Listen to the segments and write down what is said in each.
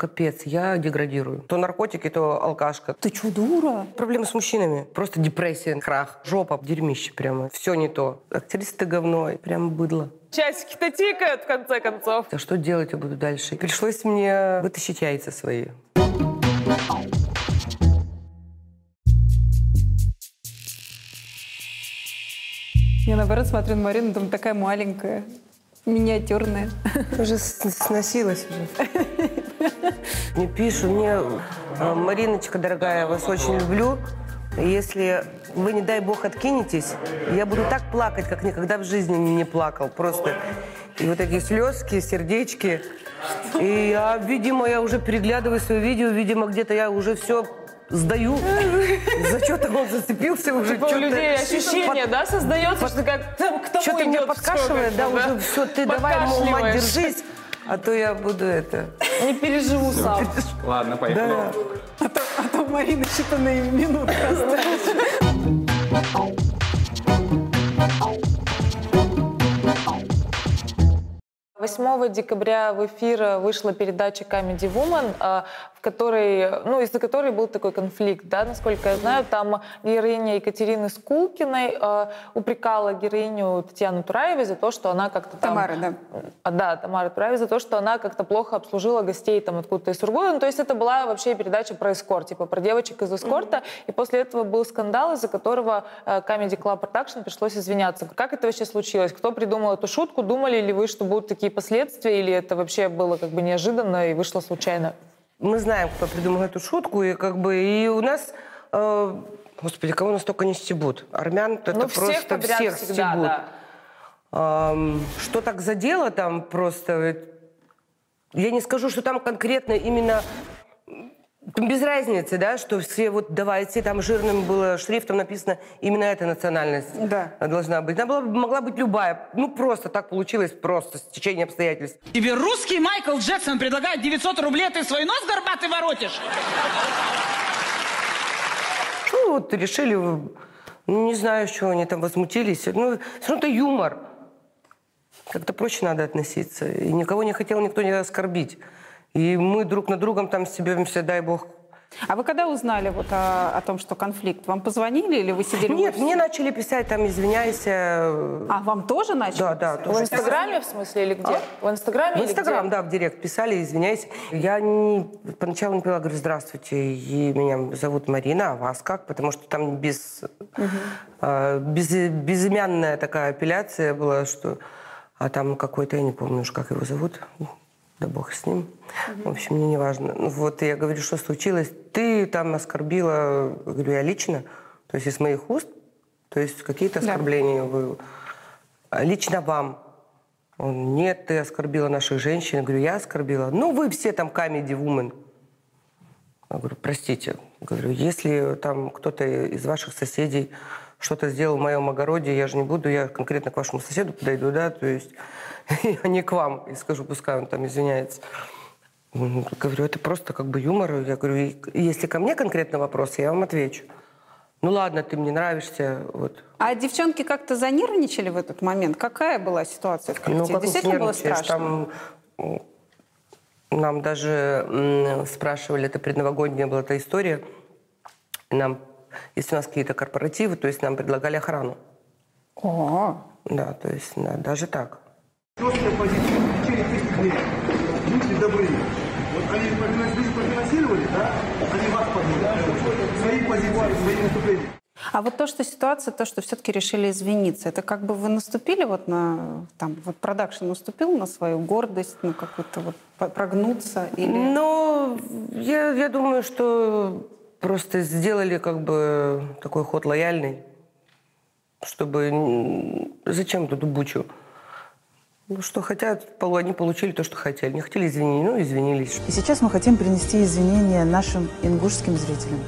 Капец, я деградирую. То наркотики, то алкашка. Ты чё, дура? Проблемы с мужчинами. Просто депрессия, крах, жопа, дерьмище прямо. Все не то. Актриса ты говно, прям быдло. Часики-то тикают, в конце концов. А что делать я буду дальше? Пришлось мне вытащить яйца свои. Я наоборот смотрю на Марину, там такая маленькая, миниатюрная. Уже сносилась уже. Мне пишут, мне, э, Мариночка, дорогая, я вас очень люблю. Если вы, не дай бог, откинетесь, я буду так плакать, как никогда в жизни не плакал. Просто. И вот такие слезки, сердечки. И я, видимо, я уже переглядываю свое видео, видимо, где-то я уже все сдаю. За что-то он зацепился уже. Типа у людей ощущение, да, создается, что как там кто Что-то меня подкашивает, да, уже все, ты давай, мол, мать, держись, а то я буду это... Не переживу сам. Ладно, поехали. Да. А то, а то Марина считанные минуты остались. 8 декабря в эфир вышла передача Comedy Woman, в которой, ну, из-за которой был такой конфликт, да, насколько я знаю, там героиня Екатерины Скулкиной э, упрекала героиню Татьяну Тураевой за то, что она как-то там... Тамара, да. А, да, Тамара Тураева за то, что она как-то плохо обслужила гостей там откуда-то из Сургута. Ну, то есть это была вообще передача про эскорт, типа про девочек из эскорта. И после этого был скандал, из-за которого э, Comedy Club Production пришлось извиняться. Как это вообще случилось? Кто придумал эту шутку? Думали ли вы, что будут такие последствия? Или это вообще было как бы неожиданно и вышло случайно? Мы знаем, кто придумал эту шутку, и как бы и у нас, э, господи, кого нас только не стебут. Армян это ну, всех просто всех всегда, стебут. да. Ам, что так задело там просто? Я не скажу, что там конкретно именно там без разницы, да, что все вот давайте, там жирным было шрифтом написано именно эта национальность Да. должна быть. Она была, могла быть любая. Ну, просто так получилось, просто с течением обстоятельств. Тебе русский Майкл Джексон предлагает 900 рублей, а ты свой нос горбатый воротишь? Ну, вот решили, ну, не знаю, что они там возмутились. Ну, все равно это юмор. Как-то проще надо относиться. И никого не хотел никто не оскорбить. И мы друг на другом там стебемся, дай бог. А вы когда узнали вот о, о том, что конфликт? Вам позвонили или вы сидели Нет, мне начали писать там, извиняйся. А, вам тоже начали? Да, да, тоже. В Инстаграме, в смысле, или где? В Инстаграме В Инстаграм, да, в директ писали, извиняйся. Я не, поначалу не поняла, говорю, здравствуйте, и меня зовут Марина, а вас как? Потому что там без, а, без- безымянная такая апелляция была, что... А там какой-то, я не помню уж, как его зовут, да бог с ним. В общем, мне не важно. Ну Вот я говорю, что случилось? Ты там оскорбила, говорю, я лично, то есть из моих уст, то есть какие-то Да. оскорбления вы... а Лично вам. Он, нет, ты оскорбила наших женщин. Я говорю, я оскорбила. Ну, вы все там comedy woman. Я говорю, простите. Говорю, если там кто-то из ваших соседей что-то сделал в моем огороде, я же не буду, я конкретно к вашему соседу подойду, да, то есть а не к вам, и скажу, пускай он там извиняется. Говорю, это просто как бы юмор. Я говорю, «И- если ко мне конкретно вопрос, я вам отвечу. Ну ладно, ты мне нравишься, вот. А девчонки как-то занервничали в этот момент? Какая была ситуация в Ну, коллективе? как Действительно было страшно? Там нам даже спрашивали, это предновогодняя была эта история. Нам, если у нас какие-то корпоративы, то есть нам предлагали охрану. О, Да, то есть да, даже так. Жесткая позиция в течение этих лет. Будьте добры. Вот они профинансировали, да? Они вас подняли. Свои позиции, свои выступления. А вот то, что ситуация, то, что все-таки решили извиниться, это как бы вы наступили вот на, там, вот продакшн наступил на свою гордость, на какую-то вот прогнуться или... Но я, я думаю, что просто сделали как бы такой ход лояльный, чтобы... Зачем тут бучу? Ну, что хотят, они получили то, что хотели. Не хотели извинить, ну, извинились. И сейчас мы хотим принести извинения нашим ингушским зрителям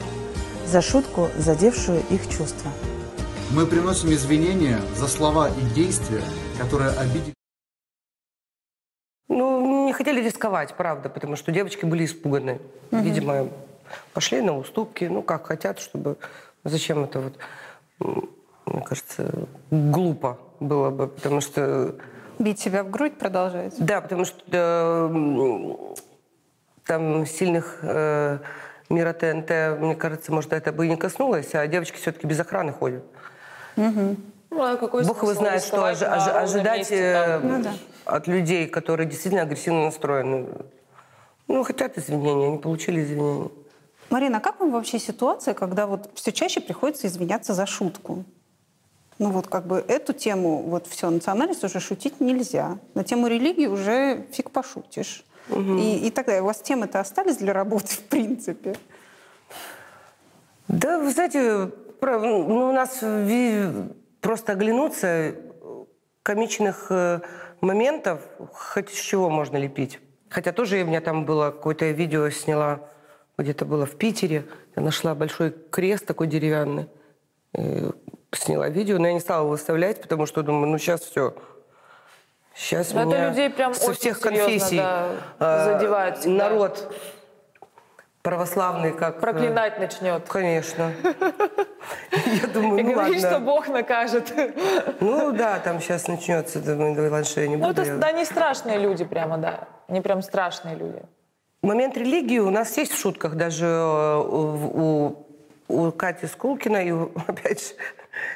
за шутку, задевшую их чувства. Мы приносим извинения за слова и действия, которые обидели Ну, не хотели рисковать, правда, потому что девочки были испуганы. Видимо, пошли на уступки, ну, как хотят, чтобы... Зачем это вот... Мне кажется, глупо было бы, потому что... Бить себя в грудь продолжаете? Да, потому что... э, там сильных э, мира ТНТ, мне кажется, может, это бы и не коснулось, а девочки все-таки без охраны ходят. Ну, а какой Бог его знает, что ожи- ожи- ожидать месте, там? э, от людей, которые действительно агрессивно настроены. Ну, хотят извинения, они получили извинения. Марина, а как вам вообще ситуация, когда вот все чаще приходится извиняться за шутку? Ну вот как бы эту тему, вот все, национальность уже шутить нельзя. На тему религии уже фиг пошутишь. И, и так далее. У вас темы-то остались для работы в принципе? Да, вы знаете, про- ну, у нас просто оглянуться комичных э, моментов хоть с чего можно лепить. Хотя тоже у меня там было какое-то видео сняла, где-то было в Питере. Я нашла большой крест такой деревянный. э, сняла видео, но я не стала выставлять, потому что думаю, ну сейчас все. Сейчас Ну, это меня людей прям со всех конфессий да, э, задевает всегда. народ православный как... э, Проклинать начнет. Конечно. Я думаю, И ну говорит, что ладно. Бог накажет. Ну да, там сейчас начнется, думаю, ладно, что я не Ну, буду. это, да, они страшные люди прямо, да. Они прям страшные люди. Момент религии у нас есть в шутках, даже э, у, у Кати Скулкина и, опять же,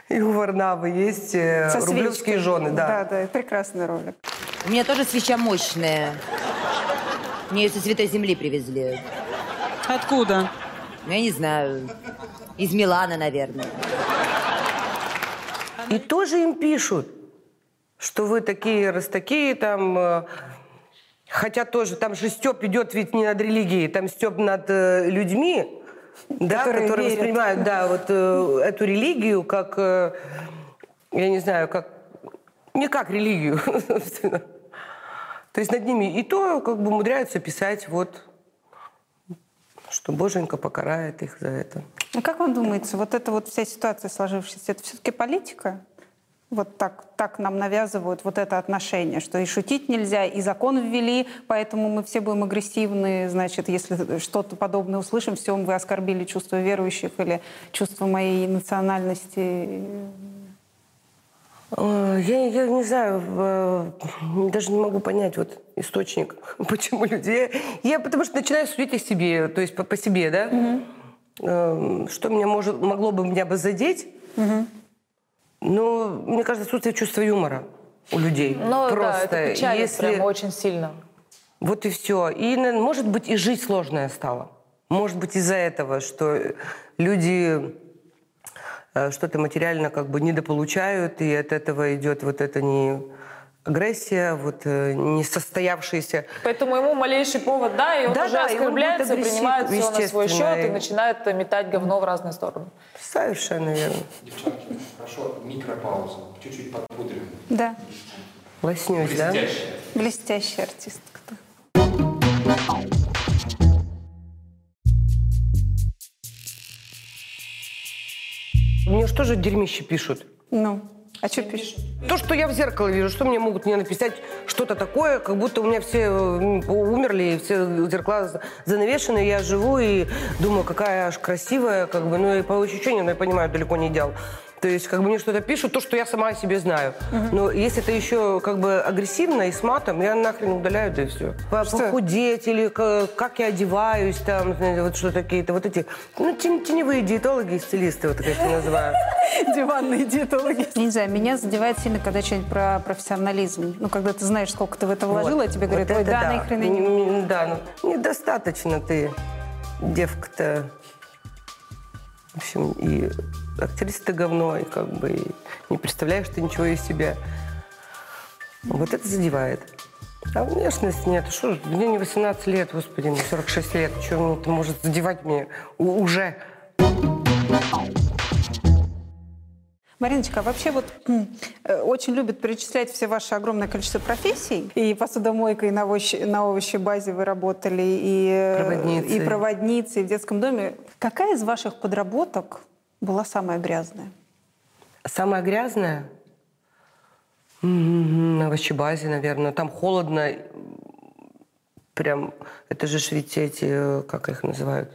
и у Варнавы есть э, Со рублевские свечкой. жены. Да, Да. да, прекрасный ролик. У меня тоже свеча мощная. Мне ее со Святой Земли привезли. Откуда? Ну, я не знаю. Из Милана, наверное. И тоже им пишут, что вы такие, раз такие, там... э, Хотя тоже, там же Степ идет ведь не над религией, там Степ над э, людьми, да, Которые которые, верят. воспринимают, да, вот э, эту религию как, э, я не знаю, как не как религию, собственно. То есть над ними и то как бы умудряются писать вот, что Боженька покарает их за это. А как вам думается, вот эта вот вся ситуация сложившаяся, это все-таки политика? Вот так, так нам навязывают вот это отношение, что и шутить нельзя, и закон ввели, поэтому мы все будем агрессивны, значит, если что-то подобное услышим, все, вы оскорбили чувство верующих или чувство моей национальности. Э, Я, я не знаю, э, даже не могу понять вот источник, почему люди... Я потому что начинаю судить о себе, то есть по, по себе, да? Э, Что меня может, могло бы меня бы задеть? Но мне кажется, отсутствие чувства юмора у людей. Но Просто да, это печалит если... прям очень сильно. Вот и все. И, может быть, и жить сложная стала. Может быть, из-за этого, что люди э, что-то материально как бы недополучают, и от этого идет вот это не агрессия, вот э, не состоявшееся. Поэтому ему малейший повод, да, и он Да, уже да, он оскорбляется, агрессив- принимает все на свой счет и начинает метать говно в разные стороны. Совершенно верно. Девчонки, хорошо, микропауза. Чуть-чуть подпудрим. Да, Лоснюсь, да? Блестящая артистка. Мне что же дерьмище пишут? Ну, а что пишут? То, что я в зеркало вижу, что мне могут мне написать что-то такое, как будто у меня все э, умерли, все зеркала за- занавешены, я живу и думаю, какая аж красивая, как бы, ну и по ощущениям, но я понимаю, далеко не идеал. То есть, как бы мне что-то пишут, то, что я сама о себе знаю. Но если это еще как бы агрессивно и с матом, я нахрен удаляю, да и все. Похудеть или как я одеваюсь, там, знаете, вот что какие-то вот эти, ну, теневые диетологи и стилисты, вот так я их называю. Диванные диетологи. Не знаю, меня задевает сильно, когда что-нибудь про профессионализм. Ну, когда ты знаешь, сколько ты в это вложила, а тебе Вот говорят, ой, да, нахрен Да, ну, недостаточно ты, девка-то. В общем, и актриса ты говно, и как бы и не представляешь ты ничего из себя. Вот это задевает. А внешность нет. Что мне не 18 лет, господи, мне 46 лет. Что это может задевать мне уже? Мариночка, а вообще вот э, очень любят перечислять все ваше огромное количество профессий. И посудомойка, и на, овощи, на овощебазе вы работали, и, э, Проводницей. и проводницей в детском доме. Какая из ваших подработок была самая грязная? Самое грязное? М, На овощебазе, наверное. Там холодно. Прям, это же ведь эти, э, как их называют?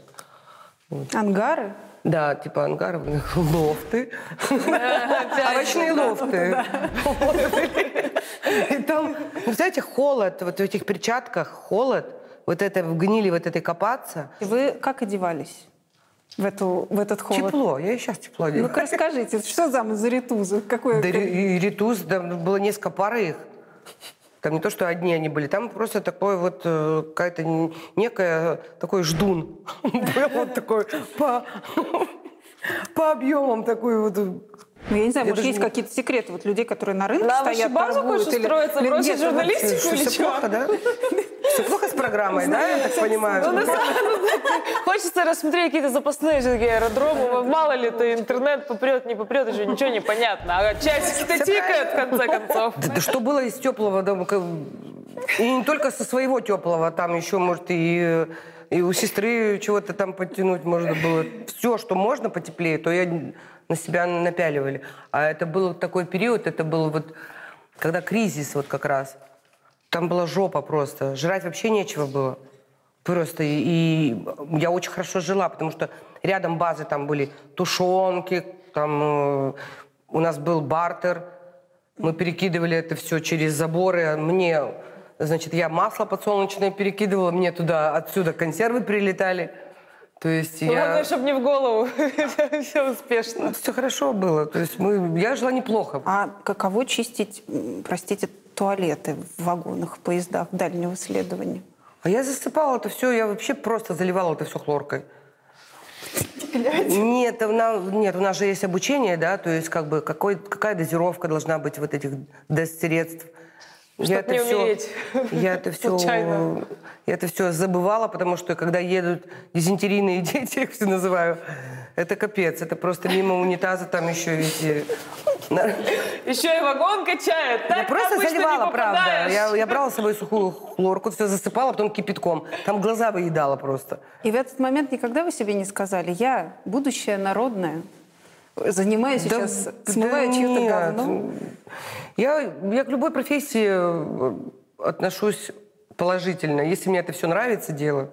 Ангары? Да, типа ангаров, лофты. Овощные лофты. И там, ну, знаете, холод, вот в этих перчатках холод, вот это в гнили вот этой копаться. И вы как одевались в, эту, в этот холод? Тепло, я и сейчас тепло одеваю. Ну-ка расскажите, что там за ритузы? Какой... Да, и ритус, там было несколько пар их. Там не то, что одни они были, там просто такой вот э, какая-то некая такой ждун. Был вот такой по, по объемам такой вот. Ну, я не знаю, Я может, есть не- какие-то секреты. Вот людей, которые на рынке На стоят, овощебазу торгуют. хочешь устроиться, бросить нет, журналистику Что, или все чё? плохо, да? Все плохо с программой, да, я так понимаю? Ну, Хочется рассмотреть какие-то запасные же такие аэродромы. Мало ли, то интернет попрет, не попрет, уже ничего не понятно. А часики-то тикают, в конце концов. Да, что было из теплого дома? И не только со своего теплого, там еще, может, и, и у сестры чего-то там подтянуть можно было. Все, что можно потеплее, то я на себя напяливали. А это был такой период, это был вот, когда кризис вот как раз. Там была жопа просто. Жрать вообще нечего было. Просто. И, и я очень хорошо жила, потому что рядом базы там были тушенки, там э, у нас был бартер. Мы перекидывали это все через заборы. Мне, значит, я масло подсолнечное перекидывала, мне туда, отсюда консервы прилетали. То есть я... Главное, чтобы не в голову. Все успешно. Все хорошо было. То есть мы... я жила неплохо. А каково чистить, простите, туалеты в вагонах, поездах дальнего следования? А я засыпала это все, я вообще просто заливала это все хлоркой. Нет, у нас, нет, у нас же есть обучение, да, то есть как бы какой, какая дозировка должна быть вот этих средств. Чтоб не умереть я это все, случайно. я это все забывала, потому что когда едут дизентерийные дети, я их все называю, это капец, это просто мимо унитаза там еще эти... Еще и вагон качает. Я Так просто обычно не заливала, правда. Я, я брала с собой сухую хлорку, все засыпала, потом кипятком. Там глаза выедала просто. И в этот момент никогда вы себе не сказали, я будущее народное, занимаюсь сейчас, смываю да чье-то нет. говно? Я, я к любой профессии э, отношусь положительно. Если мне это все нравится, дело.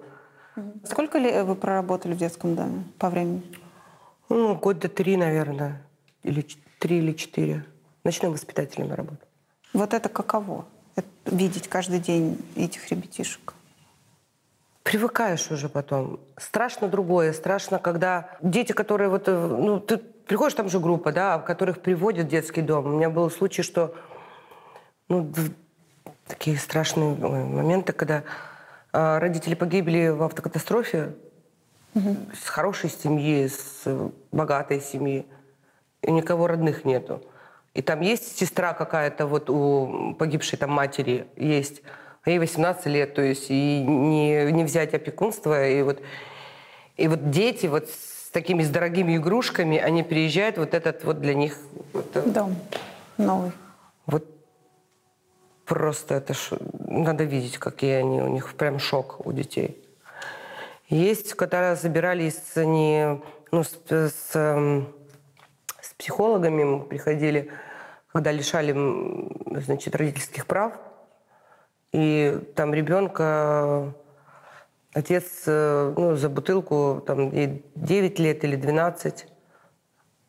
Сколько ли вы проработали в детском доме по времени? Ну, года три, наверное. Или три или четыре. Ночным воспитателем я работаю. Вот это каково? Это видеть каждый день этих ребятишек? Привыкаешь уже потом. Страшно другое. Страшно, когда дети, которые вот... э, Ну, ты приходишь, там же группа, да, которых приводят в детский дом. У меня был случай, что... Ну, такие страшные моменты, когда а, родители погибли в автокатастрофе с хорошей семьи, с э, богатой семьи. И никого родных нету. И там есть сестра какая-то вот у погибшей там матери есть. А ей 18 лет, то есть и не, не взять опекунство. И вот, и вот дети вот с такими с дорогими игрушками, они приезжают, вот этот вот для них... вот, Дом новый. вот просто это ж, надо видеть, какие они, у них прям шок у детей. Есть, когда забирались они, ну, с, с, эм, с психологами мы приходили, когда лишали, значит, родительских прав, и там ребенка отец э, ну, за бутылку, там, ей 9 лет или 12,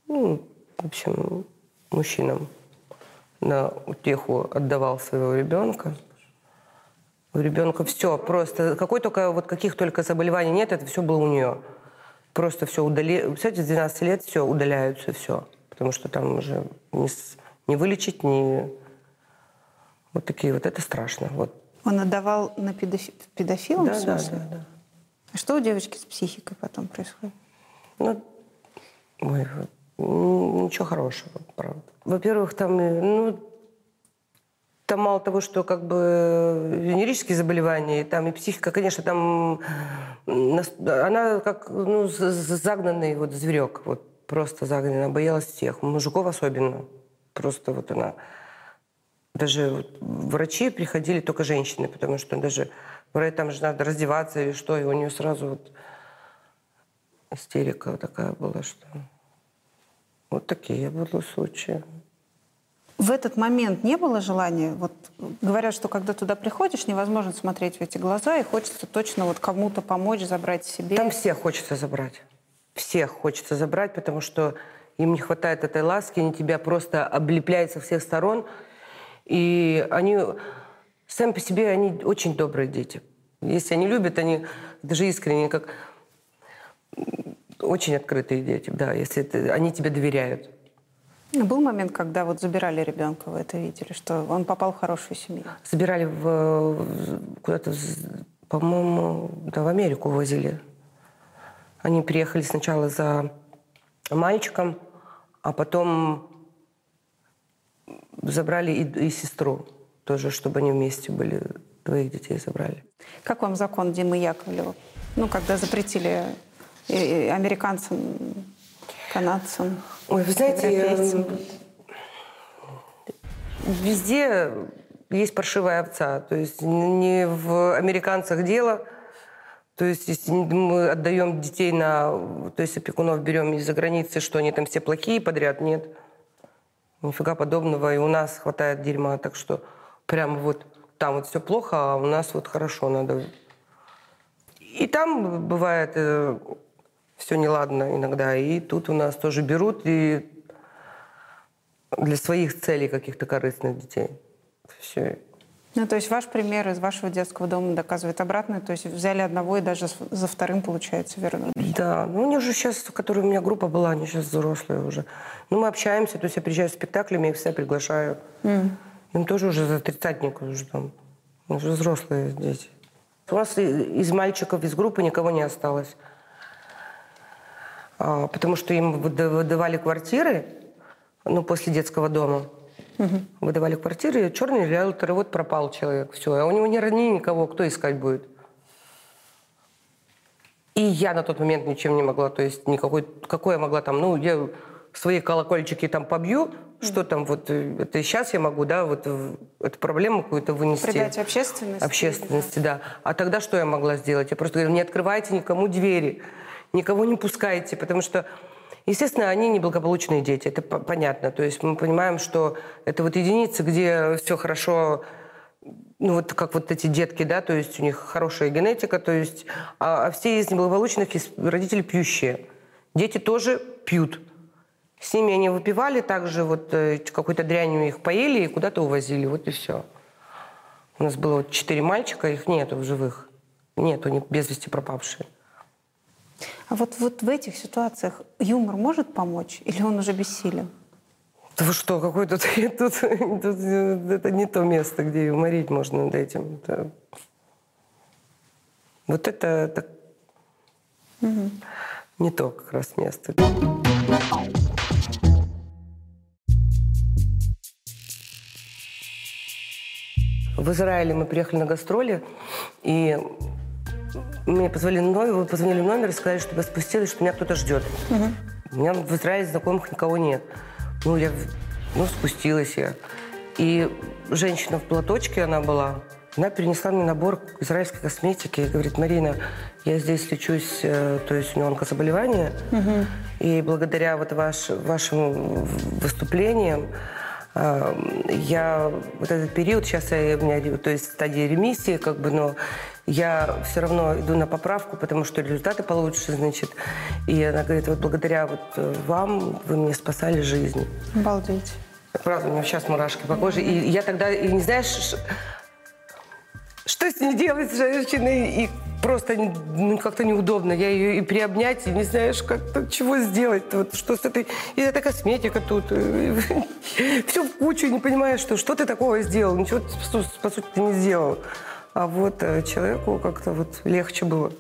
ну, в общем, мужчинам на утеху отдавал своего ребенка. У ребенка все просто, какой только, вот каких только заболеваний нет, это все было у нее. Просто все удали... Представляете, с 12 лет все удаляются, все. Потому что там уже не, с- не вылечить, не... Вот такие вот, это страшно. Вот. Он отдавал на педофи- педофилам, Да, в да, да, да. А что у девочки с психикой потом происходит? Ну, ой, ничего хорошего, правда. Во-первых, там, э, ну, там мало того, что как бы венерические заболевания, там и психика, конечно, там она как ну, загнанный вот зверек, вот просто загнанный, она боялась всех, мужиков особенно. Просто вот она... Даже врачи приходили только женщины, потому что даже там же надо раздеваться или что, и у нее сразу вот истерика такая была, что... Вот такие были случаи. В этот момент не было желания, вот говорят, что когда туда приходишь, невозможно смотреть в эти глаза, и хочется точно вот кому-то помочь, забрать себе. Там всех хочется забрать. Всех хочется забрать, потому что им не хватает этой ласки, они тебя просто облепляют со всех сторон. И они сами по себе, они очень добрые дети. Если они любят, они даже искренне, как очень открытые дети, да, если это- они тебе доверяют. Был момент, когда вот забирали ребенка, вы это видели, что он попал в хорошую семью? Забирали в, куда-то, по-моему, да, в Америку возили. Они приехали сначала за мальчиком, а потом забрали и, и сестру тоже, чтобы они вместе были, двоих детей забрали. Как вам закон Димы Яковлева? Ну, когда запретили э, э, американцам, канадцам, Ой, вы знаете, европейцам? везде есть паршивая овца. То есть не в американцах дело. То есть если мы отдаем детей на... То есть опекунов берем из-за границы, что они там все плохие подряд, нет. Нифига подобного. И у нас хватает дерьма. Так что прямо вот там вот все плохо, а у нас вот хорошо надо. И там бывает все неладно иногда. И тут у нас тоже берут и для своих целей каких-то корыстных детей. Все. Ну, то есть ваш пример из вашего детского дома доказывает обратное. То есть взяли одного и даже за вторым, получается, вернули. Да, ну они уже сейчас, которая у меня группа была, они сейчас взрослые уже. Ну мы общаемся, то есть я приезжаю с спектаклями, их всегда приглашаю. Им тоже уже за тридцатник уже там, уже взрослые дети. У нас из мальчиков, из группы никого не осталось. А, потому что им выда- выдавали квартиры, ну, после детского дома. Выдавали квартиры, черный риэлтор, и вот пропал человек. Все, а у него ни родни, никого, кто искать будет? И я на тот момент ничем не могла, то есть никакой, какой я могла там, ну, я свои колокольчики там побью, что там вот, э, это сейчас я могу, да, вот эту проблему какую-то вынести. Придать общественности. Общественности, да. А тогда что я могла сделать? Я просто говорю, не открывайте никому двери, никого не пускайте, потому что, естественно, они неблагополучные дети, это по- понятно. То есть мы понимаем, что это вот единицы, где все хорошо, ну вот как вот эти детки, да, то есть у них хорошая генетика, то есть, а, а все из неблагополучных есть родители пьющие. Дети тоже пьют. С ними они выпивали, также вот э, какой-то дрянью их поели и куда-то увозили, вот и все. У нас было четыре мальчика, их нету в живых. Нету, они без вести пропавшие. А вот, вот в этих ситуациях юмор может помочь или он уже бессилен? Да вы что, какой тут, тут, тут, это не то место, где юморить можно над этим. Это- вот это, это не то как раз место. В Израиле мы приехали на гастроли, и мне позвонили, номер, позвонили в номер и сказали, чтобы я спустилась, что меня кто-то ждет. У меня в Израиле знакомых никого нет. Ну, я ну, спустилась я. И женщина в платочке, она была, она перенесла мне набор израильской косметики и говорит, Марина, я здесь лечусь, э, то есть у меня онкозаболевание, и благодаря вот ваш, вашим выступлениям э, я вот этот период, сейчас я, у меня то есть стадия ремиссии, как бы, но я все равно иду на поправку, потому что результаты получше, значит. И она говорит, вот благодаря вот э, вам вы мне спасали жизнь. Обалдеть. Правда, у меня сейчас мурашки по коже. И я тогда, и не знаешь, что с ней делать с женщиной, и просто ну, как-то неудобно. Я ее и приобнять, и не знаешь, как-то чего сделать. Вот что с этой... И эта косметика тут. Все в кучу, не понимаешь, что, что ты такого сделал. Ничего, по сути, ты не сделал. А вот э, человеку как-то вот легче было.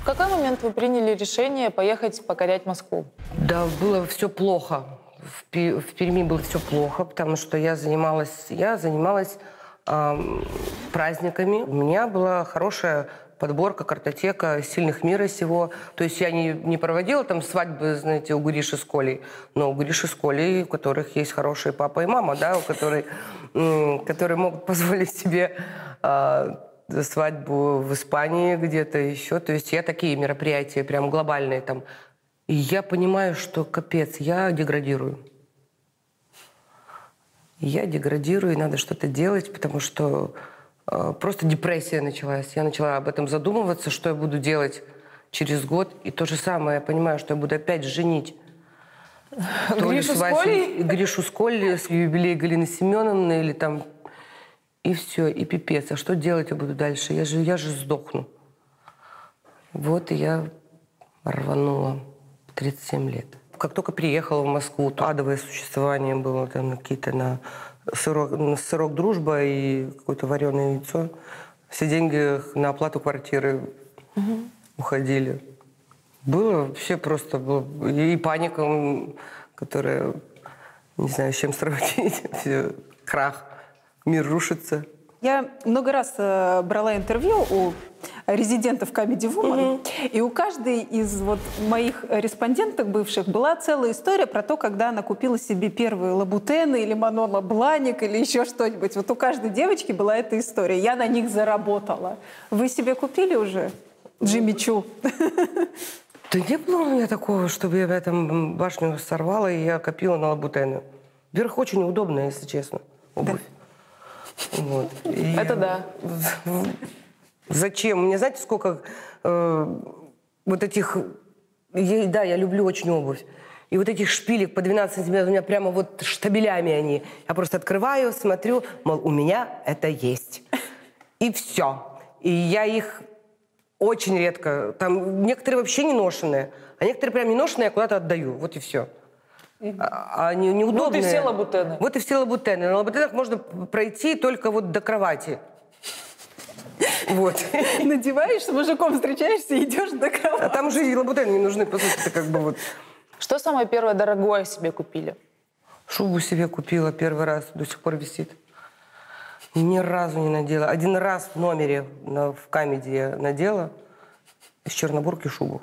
В какой момент вы приняли решение поехать покорять Москву? Да, было все плохо. В, в Перми было все плохо, потому что я занималась, я занималась ам, праздниками. У меня была хорошая подборка, картотека сильных мира сего. То есть я не, не проводила там свадьбы, знаете, у Гриши с Колей, но у Гриши с Колей, у которых есть хорошие папа и мама, да, у которых, которые могут позволить себе а, свадьбу в Испании где-то еще. То есть я такие мероприятия прям глобальные там. И я понимаю, что капец, я деградирую. Я деградирую, и надо что-то делать, потому что просто депрессия началась. Я начала об этом задумываться, что я буду делать через год. И то же самое, я понимаю, что я буду опять женить. То Гришу с Колей? Гришу с Колей, с юбилей Галины Семеновны, или там И все, и пипец. А что делать я буду дальше? Я же, я же сдохну. Вот и я рванула в 37 лет. Как только приехала в Москву, то адовое существование было там какие-то на сырок, на сырок дружба и какое-то вареное яйцо. Все деньги на оплату квартиры уходили. Было вообще просто было, и паника, которая не знаю, с чем сравнить. Все, крах. Мир рушится. Я много раз э, брала интервью у резидентов Comedy Woman, и у каждой из вот моих респонденток бывших была целая история про то, когда она купила себе первые лабутены или Манола Бланик или еще что-нибудь. Вот у каждой девочки была эта история. Я на них заработала. Вы себе купили уже Джимми Чу? Да не было у меня такого, чтобы я этом башню сорвала, и я копила на лабутены. Вверх очень удобная, если честно, обувь. Вот. И Это да. Зачем? Мне знаете, сколько э, вот этих... я- да, я люблю очень обувь. И вот этих шпилек по 12 сантиметров, у меня прямо вот штабелями они. Я просто открываю, смотрю, мол, у меня это есть. И все. И я их очень редко... Там некоторые вообще не ношеные, а некоторые прям не ношеные, я куда-то отдаю. Вот и все. А, они неудобные. Вот и все лабутены. Вот и все лабутены. На лабутенах можно пройти только вот до кровати. Вот. Надеваешь, с мужиком встречаешься и идешь до А кровати. там уже и лабутены не нужны, по сути, это как бы вот. Что самое первое дорогое себе купили? Шубу себе купила первый раз, до сих пор висит. Ни разу не надела. Один раз в номере на, в камеди я надела из Чернобурки шубу.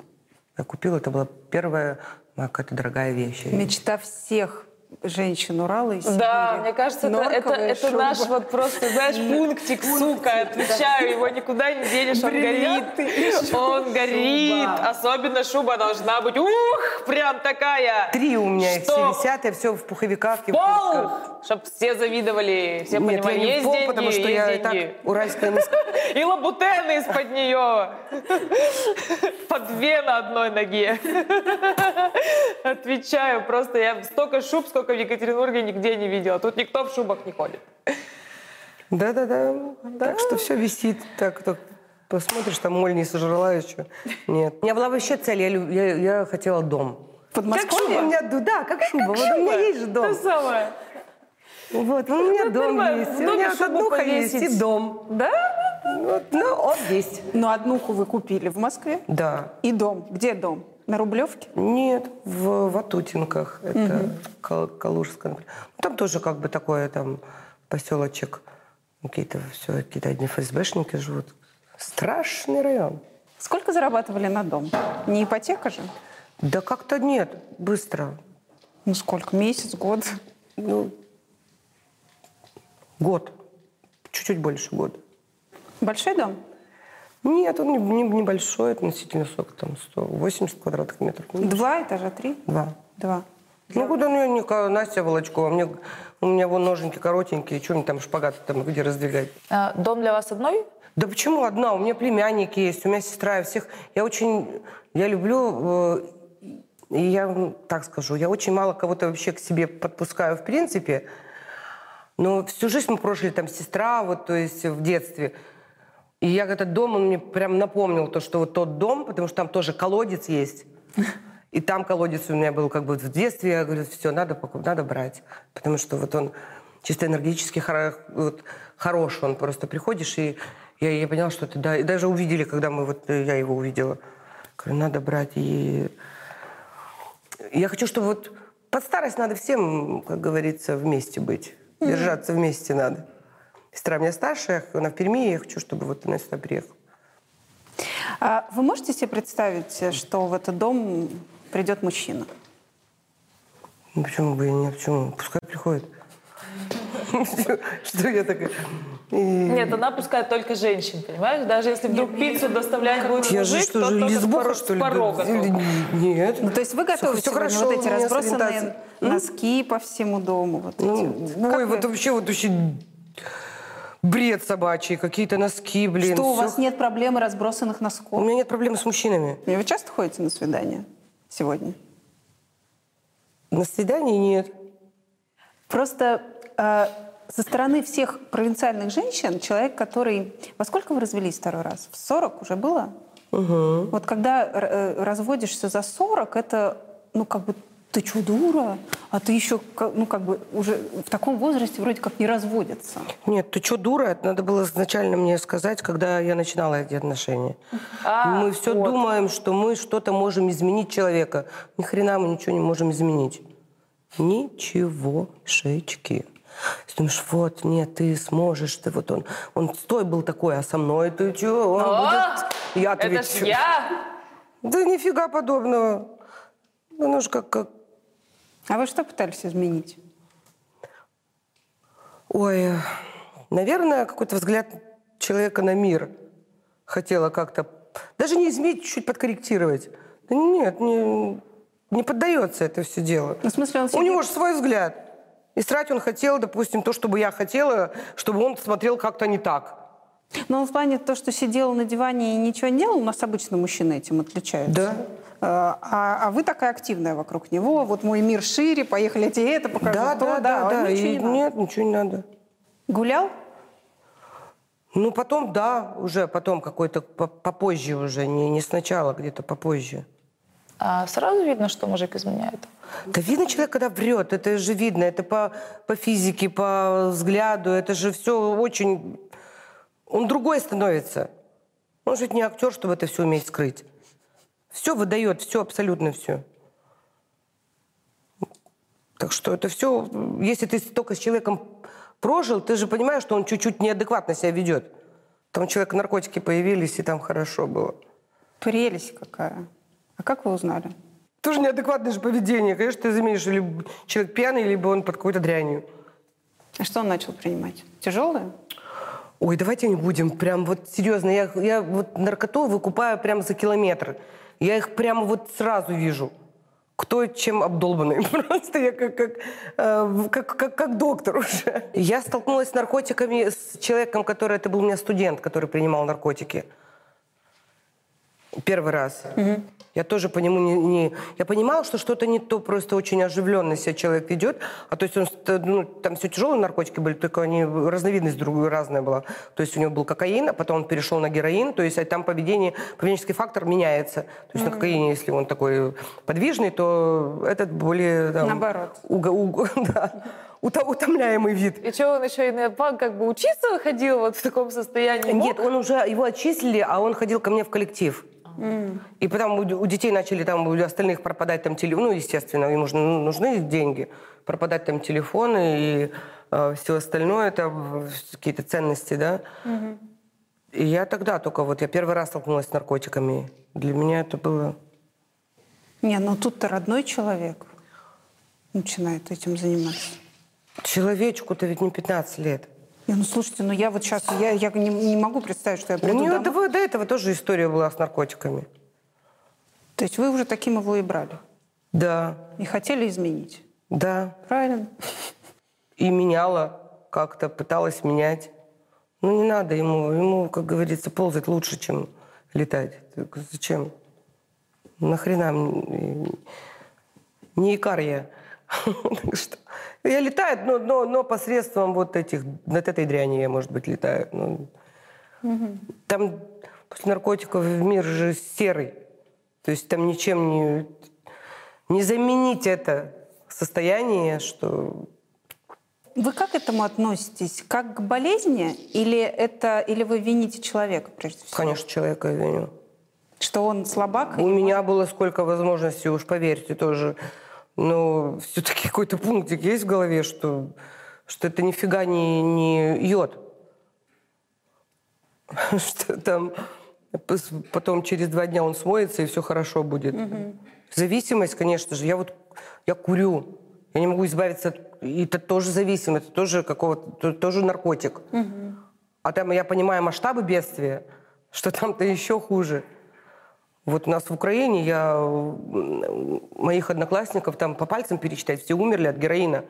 Я купила, это была первая какая-то дорогая вещь. Мечта всех женщин Урала и Сибири. Да, мне кажется, это, это, это наш вот просто, знаешь, пунктик, сука, отвечаю, его никуда не денешь, он горит. Он горит. Особенно шуба должна быть, ух, прям такая. Три у меня их все висят, я все в пуховиках и Пол! куртках. Чтоб все завидовали, все Нет, понимали, я не есть пол, деньги, потому что я и деньги. так уральская И лабутены из-под нее. По две на одной ноге. Отвечаю, просто я столько шуб, сколько в Екатеринбурге нигде не видела. Тут никто в шубах не ходит. Да-да-да. Так что все висит. Так, так посмотришь, там моль не сожрала еще. Нет. У меня была вообще цель, я, я, я хотела дом. Как Подмосковье? шуба у меня, да, как шуба. Вот у меня есть же дом. То самое. Вот, у меня дом нормально. есть. У меня однуха есть и дом. Да? Вот, ну, он есть. Ну, однуху вы купили в Москве. Да. И дом. Где дом? На Рублевке? Нет, в Ватутинках. Это Кал- Калужская. Там тоже как бы такое там поселочек. Какие-то все, какие-то одни ФСБшники живут. Страшный район. Сколько зарабатывали на дом? Не ипотека же? Да как-то нет, быстро. Ну, сколько? Месяц, год? Ну, год. Чуть-чуть больше года. Большой дом? Нет, он не- не- небольшой, относительно сколько там, 180 квадратных метров. Ну, Два этажа, три? Два. Два. Ну, куда мне не Настя Волочкова, мне, у меня вон ноженьки коротенькие, что мне там шпагат там где раздвигать? А, Дом для вас одной? Да почему одна? У меня племянники есть, у меня сестра, я всех... Я очень... Я люблю... э, И я так скажу, я очень мало кого-то вообще к себе подпускаю в принципе. Но всю жизнь мы прожили там сестра, вот, то есть в детстве. И я этот дом, он мне прям напомнил то, что вот тот дом, потому что там тоже колодец есть. И там колодец у меня был как бы в детстве. Я говорю, все, надо, надо брать. Потому что вот он чисто энергетически хоро- вот, хорош. Он просто приходишь, и я, я поняла, что это да. И даже увидели, когда мы вот, э, я его увидела. Говорю, надо брать. И я хочу, чтобы вот под старость надо всем, как говорится, вместе быть. Держаться вместе надо. Сестра у меня старшая, она в Перми, я хочу, чтобы вот она сюда приехала. А вы можете себе представить, что в этот дом придет мужчина? Ну, почему бы и нет? Почему? Пускай приходит. Что я такая? Нет, она пускает только женщин, понимаешь? Даже если вдруг пиццу доставлять будет Я же что то же, лесбуха, что ли? Нет. Ну, то есть вы всё сегодня хорошо вот эти разбросанные носки по всему дому? Вот эти Ну, вот. ой, вот вообще вот вообще бред собачий, какие-то носки, блин. Что, у вас нет проблемы разбросанных У носков? меня нет проблем с мужчинами. И Вы часто ходите на свидания сегодня? На свидании нет. Просто э, со стороны всех провинциальных женщин человек, который... Во сколько вы развелись второй раз? В 40 уже было? Угу. Вот когда э, разводишься за 40, это, ну, как бы, ты что, дура? А ты еще, ну, как бы, уже в таком возрасте вроде как не разводятся. Нет, ты что, дура? Это надо было изначально мне сказать, когда я начинала эти отношения. А, мы все вот. думаем, что мы что-то можем изменить человека. Ни хрена мы ничего не можем изменить. Ничегошечки. Ты думаешь, вот, нет, ты сможешь, ты вот он, он стой был такой, а со мной ты что, он О, будет... Я-то Это ведь ж чё? я! Да нифига подобного. Ну ж как, как... А вы что пытались изменить? Ой, наверное, какой-то взгляд человека на мир хотела как-то... Даже не изменить, чуть подкорректировать. Да нет, не, не поддается это все дело. Ну, в смысле, он У себе- него же свой взгляд. И срать он хотел, допустим, то, чтобы я хотела, чтобы он смотрел как-то не так. Ну, он в плане то, что сидел на диване и ничего не делал, у нас обычно мужчины этим отличаются. Да. А, а- а вы такая активная вокруг него. Вот мой мир шире, поехали тебе это покажу. Да, то, да, да, а да. ничего И не надо. нет, ничего не надо. Гулял? Ну, потом, да, уже потом какой-то по- попозже уже, не, не сначала, где-то попозже. А сразу видно, что мужик изменяет. Да видно человек, когда врет, это же видно, это по, по физике, по взгляду, это же все очень... Он другой становится. Он же не актер, чтобы это все уметь скрыть. Все выдает, все, абсолютно все. Так что это все, если ты только с человеком прожил, ты же понимаешь, что он чуть-чуть неадекватно себя ведет. Там у человека наркотики появились, и там хорошо было. Прелесть какая. А как вы узнали? Тоже неадекватное же поведение. Конечно, ты заменишь, либо человек пьяный, либо он под какой-то дрянью. А что он начал принимать? Тяжелое? Ой, давайте не будем. Прям вот серьезно. Я, я вот наркоту выкупаю прям за километр. Я их прямо вот сразу вижу. Кто чем обдолбанный. Просто я как, как, э, как, как, как доктор уже. Я столкнулась с наркотиками с человеком, который... Это был у меня студент, который принимал наркотики. Первый раз. Я тоже по нему не, не- Я понимала, что что-то не то, просто очень оживленно себя человек ведет. А то есть он, ну, там все тяжелые наркотики были, только они, разновидность другая, разная была. То есть у него был кокаин, а потом он перешел на героин. То есть а там поведение, поведенческий фактор меняется. То есть на кокаине, если он такой подвижный, то этот более... там, Наоборот. уго- уго- да, уто- утомляемый вид. И что, он еще и на пан как бы учиться ходил вот в таком состоянии? Нет, он уже, его отчислили, а он ходил ко мне в коллектив. И потом у, детей начали там, у остальных пропадать там телефоны, ну, естественно, им нужны, нужны деньги, пропадать там телефоны и все остальное, это какие-то ценности, да. И я тогда только, вот я первый раз столкнулась с наркотиками. Для меня это было... Не, ну тут-то родной человек начинает этим заниматься. Человечку-то ведь не 15 лет. Не, ну слушайте, ну я вот сейчас, я, я не, не могу представить, что я У приду нее домой. до, до этого тоже история была с наркотиками. То есть вы уже таким его и брали? Да, И хотели изменить? да. Правильно? и меняла как-то, пыталась менять. Ну, не надо ему, ему, как говорится, ползать лучше, чем летать. Так Зачем? Нахрена? Не икар я. Так что Я летаю, но, но, но посредством вот этих, вот этой дряни я, может быть, летаю. Ну, Там после наркотиков мир же серый. То есть там ничем не, не заменить это состояние, что Вы как к этому относитесь? Как к болезни? Или, это, или вы вините человека, прежде всего? Конечно, человека я виню. Что он слабак? У меня было сколько возможностей, уж поверьте, тоже. Но все-таки какой-то пунктик есть в голове, что, что это нифига не, не йод. Что там потом через два дня он смоется, и все хорошо будет. Зависимость, конечно же. Я вот я курю. Я не могу избавиться от... И это тоже зависимость, это тоже какого-то... то- Тоже наркотик. А там я понимаю масштабы бедствия, что там-то еще хуже. Вот у нас в Украине я моих одноклассников там по пальцам перечитать, все умерли от героина.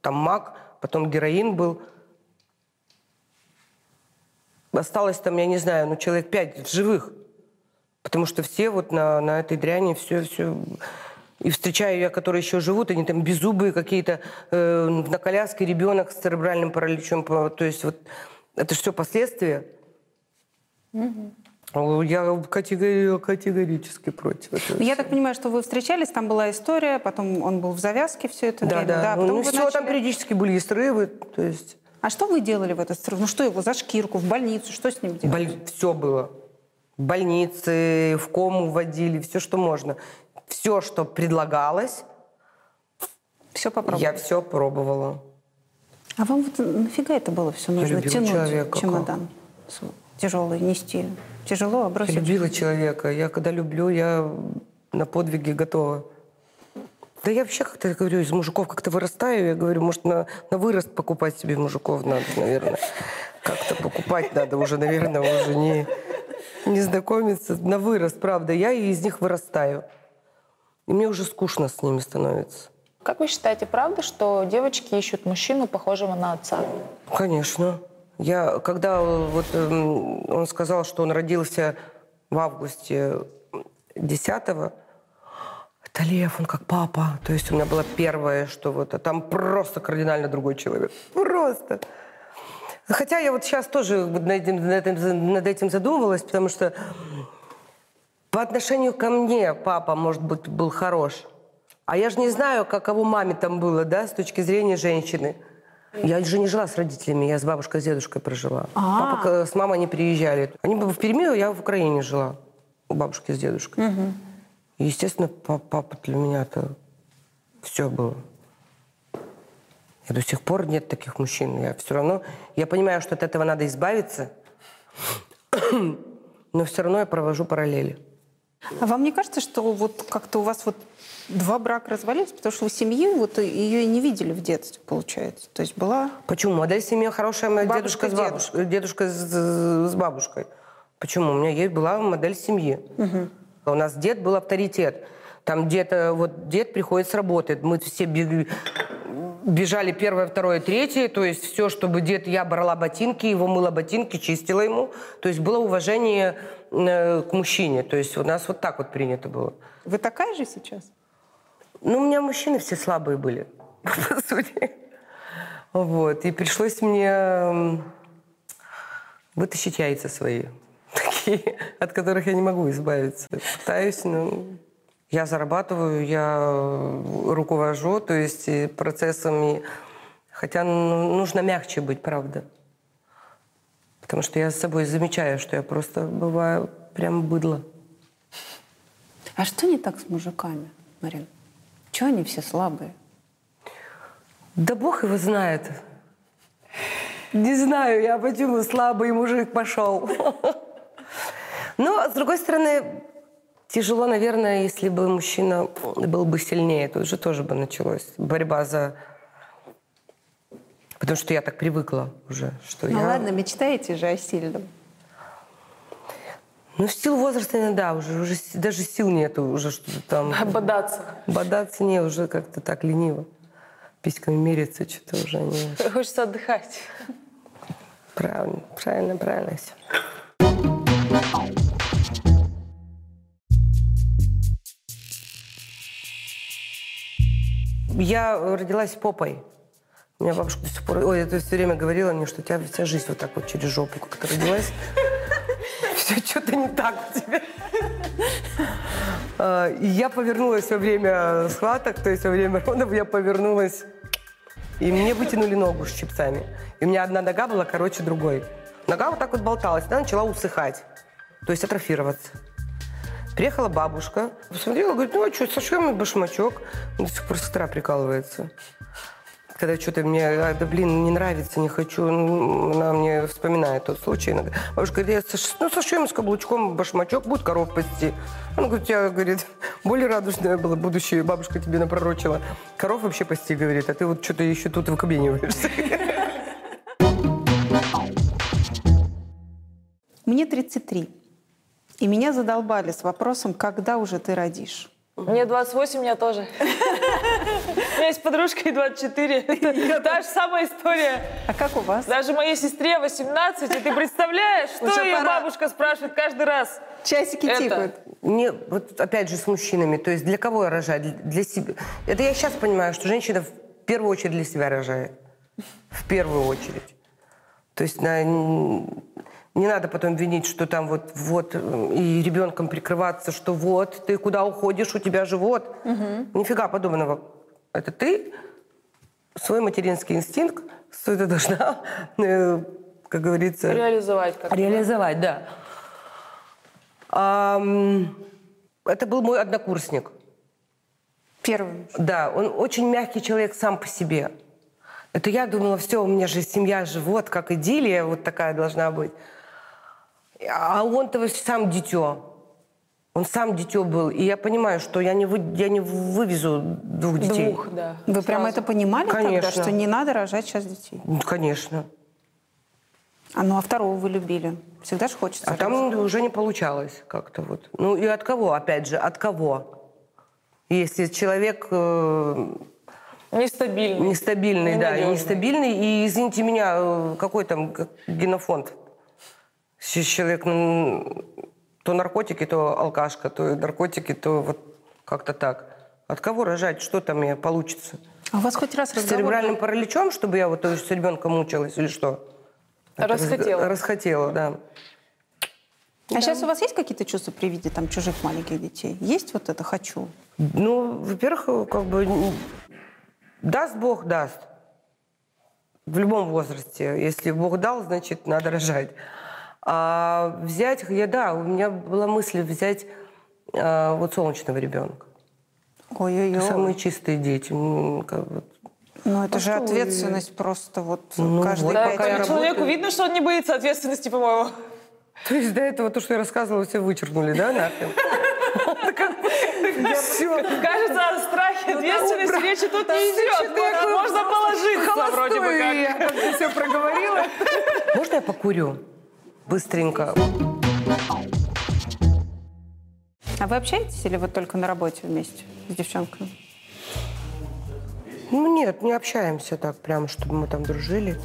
Там мак, потом героин был. Осталось там, я не знаю, ну человек пять живых. Потому что все вот на, на этой дряни все, все... И встречаю я, которые еще живут, они там беззубые какие-то, э, на коляске ребенок с церебральным параличом. То есть вот это все последствия. О, Я категори- категорически против этого. Я так понимаю, что вы встречались, там была история, потом он был в завязке все это Да, время. да. потом ну, все, начали- там периодически были и срывы. То есть А что вы делали в этот срыв? Ну что его за шкирку, в больницу, что с ним делали? все было. В больнице, в кому вводили, все, что можно. Все, что предлагалось, Все попробовали? я все пробовала. А вам вот нафига это было все нужно? Тянуть человека, чемодан тяжелый, нести. Тяжело, а Я бросить? любила человека. Я когда люблю, я на подвиги готова. Да я вообще как-то говорю, из мужиков как-то вырастаю. Я говорю, может, на, на вырост покупать себе мужиков надо, наверное. Как-то покупать надо уже, наверное, уже не, не знакомиться. На вырост, правда. Я из них вырастаю. И мне уже скучно с ними становится. Как вы считаете, правда, что девочки ищут мужчину, похожего на отца? Конечно. Я, когда э, вот эм, он сказал, что он родился в августе 10-го, это Лев, он как папа. То есть у меня было первое, что вот, а там просто кардинально другой человек. Просто. Хотя я вот сейчас тоже над этим, над этим- над этим задумывалась, потому что по отношению ко мне папа, может быть, был хорош. А я же не знаю, каково маме там было, да, с точки зрения женщины. Я же не жила с родителями, я с бабушкой, с дедушкой прожила. А. Папа с мамой не приезжали. Они были в Перми, я в Украине жила. У бабушки с дедушкой. И, естественно, па- папа для меня-то все было. И до сих пор нет таких мужчин. Я все равно, я понимаю, что от этого надо избавиться, но все равно я провожу параллели. А вам не кажется, что вот как-то у вас вот два брака развалились, потому что вы семьи вот ее и не видели в детстве, получается? То есть была... Почему? Модель семьи хорошая, моя Бабушка, дедушка, с бабушкой, дедушка с, с бабушкой. Почему? У меня есть была модель семьи. У нас дед был авторитет. Там дед, э, вот дед приходит с работы. Мы все бежали первое, второе, третье. То есть все, чтобы дед, я брала ботинки, его мыла ботинки, чистила ему. То есть было уважение к мужчине. То есть у нас вот так вот принято было. Вы такая же сейчас? Ну, у меня мужчины все слабые были, по сути. Вот. И пришлось мне вытащить яйца свои, такие, от которых я не могу избавиться. Пытаюсь, но я зарабатываю, я руковожу, то есть процессами. Хотя ну, нужно мягче быть, правда. Потому что я с собой замечаю, что я просто бываю прям быдло. А что не так с мужиками, Марин? Чего они все слабые? Да бог его знает. Не знаю, я почему слабый мужик пошел. Но, с другой стороны, тяжело, наверное, если бы мужчина был бы сильнее. Тут же тоже бы началась борьба за... Потому что я так привыкла уже, что Ну я... ладно, мечтаете же о сильном. Ну, в силу возраста, наверное, да, уже, уже даже сил нету уже что-то там... Бодаться. Бодаться не, уже как-то так лениво. Письками мериться, что-то уже не... Хочется отдыхать. Правильно, правильно, правильно все. Я родилась попой. У меня бабушка до сих пор... Ой, это все время говорила мне, что у тебя вся жизнь вот так вот через жопу как-то родилась. Все что-то не так у тебя. А, И я повернулась во время схваток, то есть во время родов я повернулась и мне вытянули ногу с чипсами. И у меня одна нога была короче другой. Нога вот так вот болталась, она начала усыхать, то есть атрофироваться. Приехала бабушка, посмотрела, говорит, ну а что, сошьем башмачок. До сих пор сестра прикалывается. Когда что-то мне, а, да блин, не нравится, не хочу, она мне вспоминает тот случай. Она говорит, бабушка говорит, я сош- ну, сошьем с каблучком башмачок, будет коров пасти. Она говорит, тебя, говорит, более радужное было будущее, бабушка тебе напророчила. Коров вообще пасти, говорит, а ты вот что-то еще тут выкобениваешься. Мне 33. И меня задолбали с вопросом, когда уже ты родишь. Мне 28, меня тоже. У меня есть подружка ей 24. Это та же самая история. А как у вас? Даже моей сестре 18. И ты представляешь, что ее бабушка спрашивает каждый раз? Часики Это. тикают. Не, вот опять же с мужчинами. То есть для кого я рожаю? Для, себя. Это я сейчас понимаю, что женщина в первую очередь для себя рожает. В первую очередь. То есть на- не надо потом винить, что там вот, вот и ребенком прикрываться, что вот ты куда уходишь, у тебя живот. Нифига подобного. Это ты свой материнский инстинкт, свой ты должна, э, как говорится, Реализовать как реализовать, да. Ам, это был мой однокурсник. Первым. Да, он очень мягкий человек сам по себе. Это я думала, все, у меня же семья, живот, как идиллия вот такая должна быть. А он-то вот сам дитё. Он сам дитё был. И я понимаю, что я не, вы, я не вывезу двух детей. Двух, да. Вы прям Сразу. это понимали тогда, Конечно. что не надо рожать сейчас детей? Ну, Конечно. А ну а второго вы любили? Всегда же хочется. А родить. там уже не получалось как-то вот. Ну и от кого, опять же, от кого? Если человек э, Нестабильный. нестабильный, да, и Ненадежный. нестабильный, и, извините меня, э, какой там генофонд? Если человек то наркотики, то алкашка, то наркотики, то вот как-то так. От кого рожать? Что там мне получится? А у вас хоть раз С разговор церебральным был? параличом, чтобы я вот с ребенком мучилась или что? Это раз- Расхотела. Расхотела, да. А сейчас у вас есть какие-то чувства при виде там чужих маленьких детей? Есть вот это «хочу»? Ну, во-первых, как бы даст Бог, даст. В любом возрасте. Если Бог дал, значит, надо рожать. А взять, я, да, у меня была мысль взять а, вот солнечного ребенка. Ой-ой-ой. Самые чистые дети. как вот. Ну это А же что вы? ответственность просто вот Ну, каждый вот Да, пять человеку работаю. видно, что он не боится ответственности, по-моему. То есть до этого то, что я рассказывала, все вычеркнули, да, нахрен? Все. Кажется, о страхе ответственности убра- речи тут не идет. Можно- положиться вроде бы как. я все проговорила. Можно я покурю? Быстренько. А вы общаетесь или вы только на работе вместе с девчонками? Ну нет, не общаемся так прям, чтобы мы там дружили.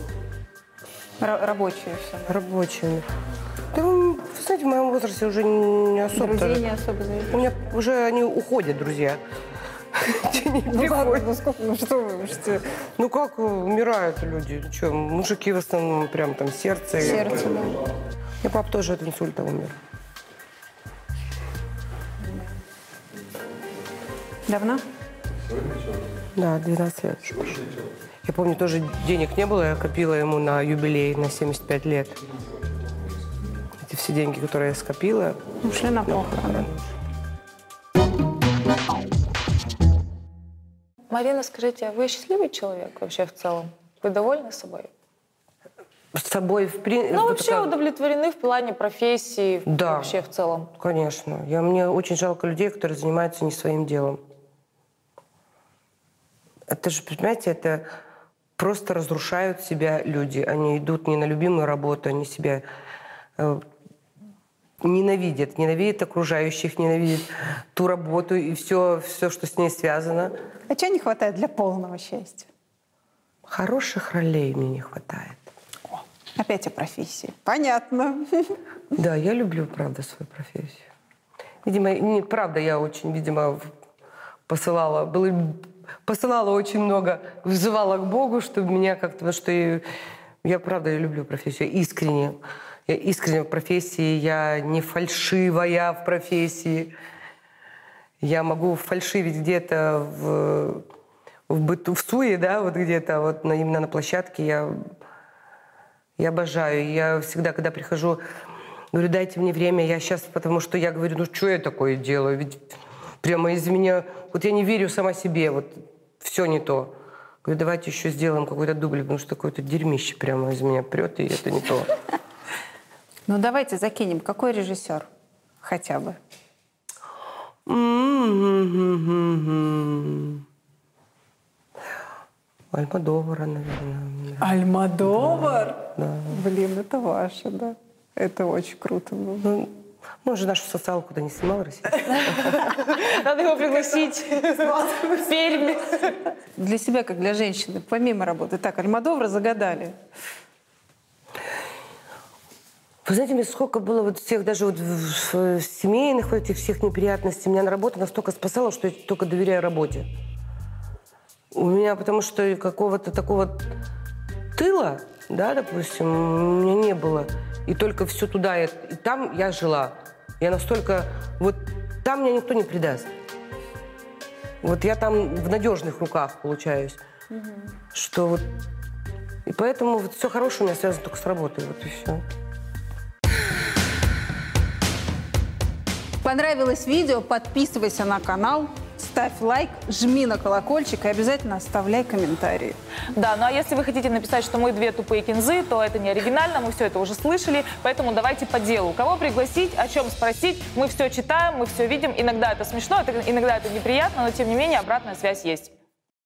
Ра- рабочие все. Рабочими. Да, ну, вы знаете, в моем возрасте уже не особо. Друзей не особо завидуете? У меня уже они уходят, друзья. Ну ну сколько, ну что вы, что? Ну как умирают люди? Что, мужики в основном прям там сердце. и- Сердце, да. И папа тоже от инсульта умер. Давно? Да, 12 лет. Я помню, тоже денег не было, я копила ему на юбилей на 75 лет. Эти все деньги, которые я скопила, Ушли на похороны. Марина, скажите, а вы счастливый человек вообще в целом? Вы довольны собой? с собой в принципе... Ну, вообще удовлетворены в плане профессии, Да. вообще в целом? Конечно. Я, мне очень жалко людей, которые занимаются не своим делом. Это же, понимаете, это просто разрушают себя люди. Они идут не на любимую работу, они себя ненавидят, ненавидят окружающих, ненавидят ту работу и все, все, что с ней связано. А чего не хватает для полного счастья? Хороших ролей мне не хватает. Опять о профессии. Понятно. Да, я люблю, правда, свою профессию. Видимо, не, правда, я очень, видимо, посылала, было, посылала очень много, взывала к Богу, чтобы меня как-то, что я, я, правда, я люблю профессию, искренне. Я искренне в профессии, я не фальшивая в профессии. Я могу фальшивить где-то в, в быту, в суе, да, вот где-то, вот на, именно на площадке я я обожаю. Я всегда, когда прихожу, говорю, дайте мне время. Я сейчас, потому что я говорю, ну что я такое делаю? Ведь прямо из меня... Вот я не верю сама себе, вот все не то. Говорю, давайте еще сделаем какой-то дубль, потому что какое-то дерьмище прямо из меня прет, и это не то. Ну давайте закинем. Какой режиссер? Хотя бы. Альмадовара, наверное. Альмадовар? Да. Блин, это ваше, да. Это очень круто было. Ну, Ну, жена нашу социалку куда не снимала российскую. Надо его пригласить в Пермь. Для себя, как для женщины, помимо работы. Так, Альмадовра загадали. Вы знаете, мне сколько было вот всех, даже вот в семейных вот этих всех неприятностей. Меня на работе настолько спасало, что я только доверяю работе. У меня, потому что какого-то такого тыла, да, допустим, у меня не было. И только все туда, и, и там я жила. Я настолько... Вот там меня никто не предаст. Вот я там в надежных руках получаюсь. Что вот... И поэтому вот все хорошее у меня связано только с работой. Вот и все. Понравилось видео? Подписывайся на канал, ставь лайк, жми на колокольчик и обязательно оставляй комментарии. Да, ну а если вы хотите написать, что мы две тупые кинзы, то это не оригинально, мы все это уже слышали, поэтому давайте по делу. Кого пригласить, о чем спросить, мы все читаем, мы все видим. Иногда это смешно, иногда это неприятно, но тем не менее обратная связь есть.